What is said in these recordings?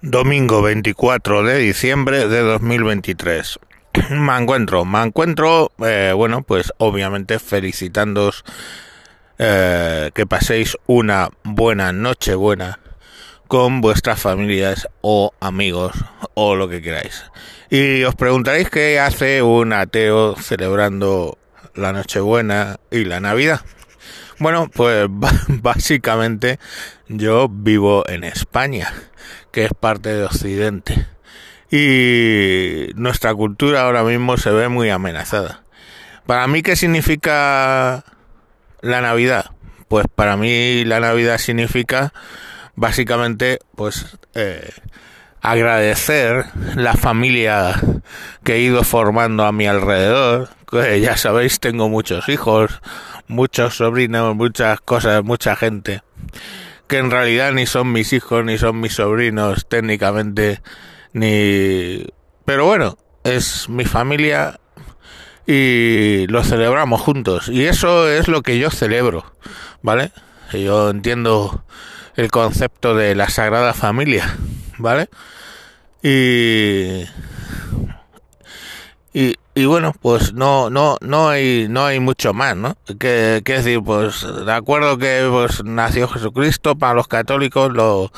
Domingo 24 de diciembre de 2023. Me encuentro, me encuentro, eh, bueno, pues obviamente felicitándoos eh, que paséis una buena noche buena con vuestras familias o amigos o lo que queráis. Y os preguntaréis qué hace un ateo celebrando la Nochebuena y la Navidad. Bueno, pues básicamente yo vivo en España, que es parte de Occidente. Y nuestra cultura ahora mismo se ve muy amenazada. Para mí, ¿qué significa la Navidad? Pues para mí la Navidad significa básicamente pues eh, agradecer la familia que he ido formando a mi alrededor. ya sabéis, tengo muchos hijos, muchos sobrinos, muchas cosas, mucha gente que en realidad ni son mis hijos ni son mis sobrinos técnicamente ni pero bueno es mi familia y lo celebramos juntos. Y eso es lo que yo celebro vale yo entiendo el concepto de la sagrada familia vale y y, y bueno, pues no, no, no hay, no hay mucho más, ¿no? Que, que decir, pues de acuerdo que pues nació Jesucristo, para los católicos lo,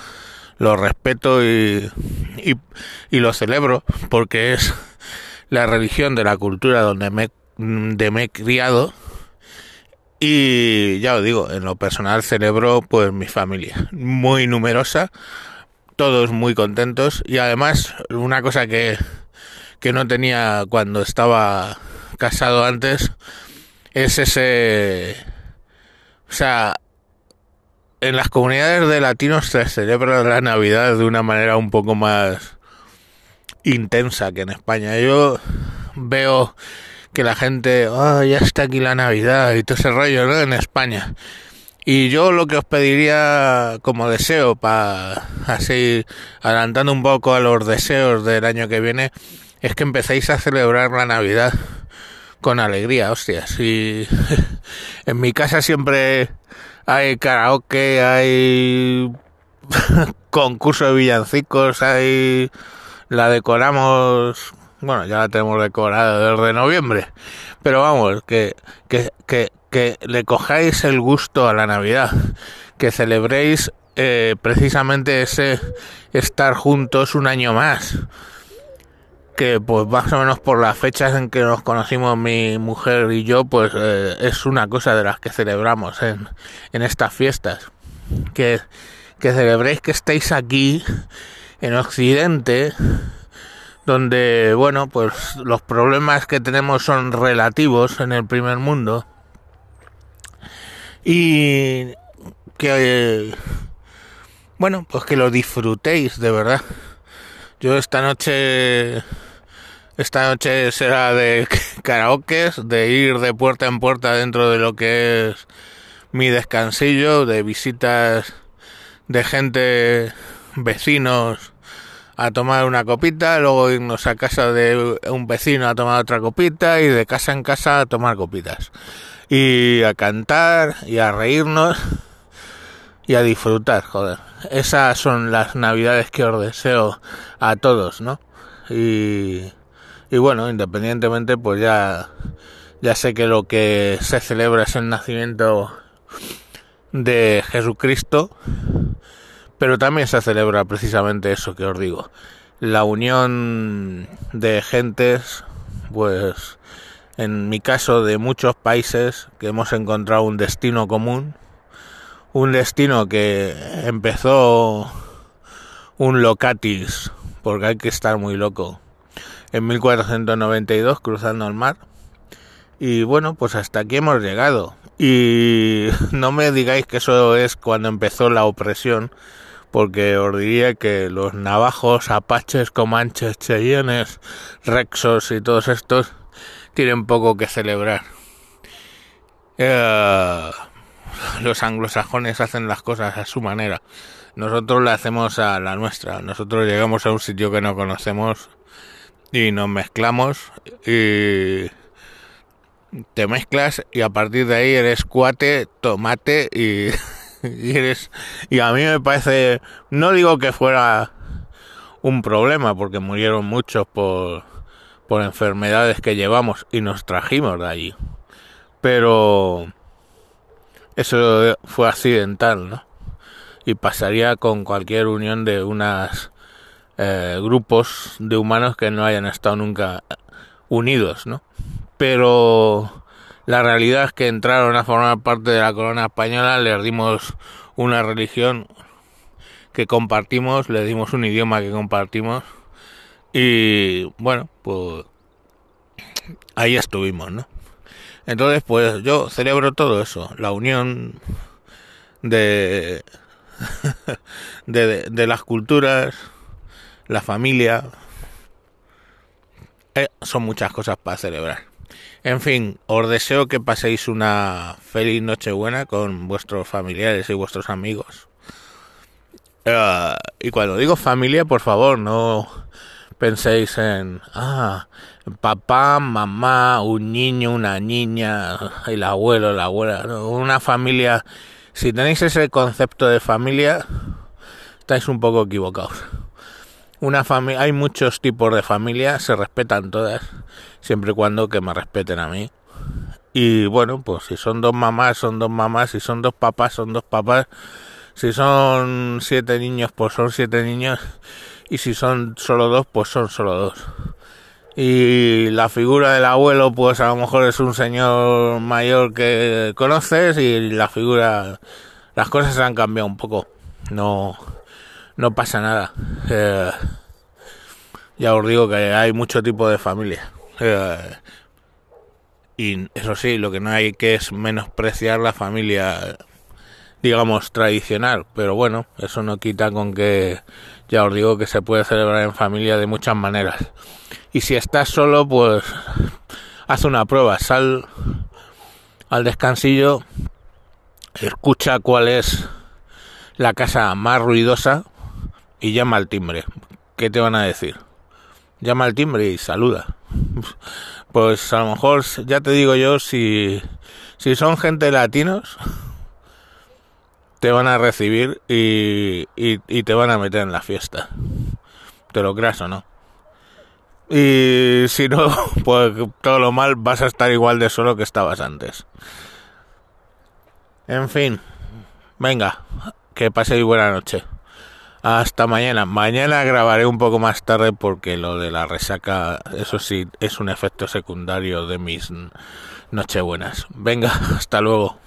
lo respeto y, y, lo celebro, porque es la religión de la cultura donde me, de me he criado. Y ya os digo, en lo personal celebro pues mi familia, muy numerosa, todos muy contentos y además una cosa que que no tenía cuando estaba casado antes es ese o sea en las comunidades de latinos se celebra la navidad de una manera un poco más intensa que en España yo veo que la gente oh, ya está aquí la navidad y todo ese rollo ¿no? en España y yo lo que os pediría como deseo para así adelantando un poco a los deseos del año que viene es que empecéis a celebrar la Navidad con alegría, hostias. Y en mi casa siempre hay karaoke, hay concurso de villancicos, hay la decoramos, bueno, ya la tenemos decorada desde noviembre, pero vamos, que, que, que, que le cojáis el gusto a la Navidad, que celebréis eh, precisamente ese estar juntos un año más que pues más o menos por las fechas en que nos conocimos mi mujer y yo, pues eh, es una cosa de las que celebramos en, en estas fiestas. Que, que celebréis que estéis aquí en Occidente, donde, bueno, pues los problemas que tenemos son relativos en el primer mundo. Y que, bueno, pues que lo disfrutéis de verdad. Yo esta noche esta noche será de karaokes, de ir de puerta en puerta dentro de lo que es mi descansillo, de visitas de gente, vecinos, a tomar una copita, luego irnos a casa de un vecino a tomar otra copita y de casa en casa a tomar copitas. Y a cantar y a reírnos y a disfrutar, joder. Esas son las navidades que os deseo a todos, ¿no? Y y bueno, independientemente, pues ya, ya sé que lo que se celebra es el nacimiento de Jesucristo, pero también se celebra precisamente eso que os digo, la unión de gentes, pues en mi caso de muchos países que hemos encontrado un destino común, un destino que empezó un locatis, porque hay que estar muy loco en 1492 cruzando el mar. Y bueno, pues hasta aquí hemos llegado. Y no me digáis que eso es cuando empezó la opresión, porque os diría que los navajos, apaches, comanches, cheyennes, rexos y todos estos tienen poco que celebrar. Eh, los anglosajones hacen las cosas a su manera. Nosotros la hacemos a la nuestra. Nosotros llegamos a un sitio que no conocemos y nos mezclamos y te mezclas y a partir de ahí eres cuate, tomate y, eres y a mí me parece no digo que fuera un problema porque murieron muchos por, por enfermedades que llevamos y nos trajimos de allí. Pero eso fue accidental, ¿no? Y pasaría con cualquier unión de unos eh, grupos de humanos que no hayan estado nunca unidos, ¿no? Pero la realidad es que entraron a formar parte de la corona española, les dimos una religión que compartimos, les dimos un idioma que compartimos y bueno, pues ahí estuvimos, ¿no? Entonces, pues yo celebro todo eso, la unión de, de, de las culturas, la familia, eh, son muchas cosas para celebrar. En fin, os deseo que paséis una feliz Nochebuena con vuestros familiares y vuestros amigos. Uh, y cuando digo familia, por favor, no penséis en, ah, papá, mamá, un niño, una niña, el abuelo, la abuela. una familia, si tenéis ese concepto de familia, estáis un poco equivocados una familia, hay muchos tipos de familia, se respetan todas, siempre y cuando que me respeten a mí. Y bueno, pues si son dos mamás, son dos mamás, si son dos papás, son dos papás, si son siete niños, pues son siete niños, y si son solo dos, pues son solo dos. Y la figura del abuelo, pues a lo mejor es un señor mayor que conoces, y la figura, las cosas han cambiado un poco. No, no pasa nada. Eh, ya os digo que hay mucho tipo de familia. Eh, y eso sí, lo que no hay que es menospreciar la familia, digamos, tradicional. Pero bueno, eso no quita con que, ya os digo que se puede celebrar en familia de muchas maneras. Y si estás solo, pues haz una prueba, sal al descansillo, escucha cuál es la casa más ruidosa y llama al timbre. ¿Qué te van a decir? Llama al timbre y saluda. Pues a lo mejor, ya te digo yo, si, si son gente latinos, te van a recibir y, y, te van a meter en la fiesta. Te lo creas o no. Y si no, pues todo lo mal vas a estar igual de solo que estabas antes. En fin, venga, que paséis buena noche. Hasta mañana. Mañana grabaré un poco más tarde porque lo de la resaca, eso sí, es un efecto secundario de mis nochebuenas. Venga, hasta luego.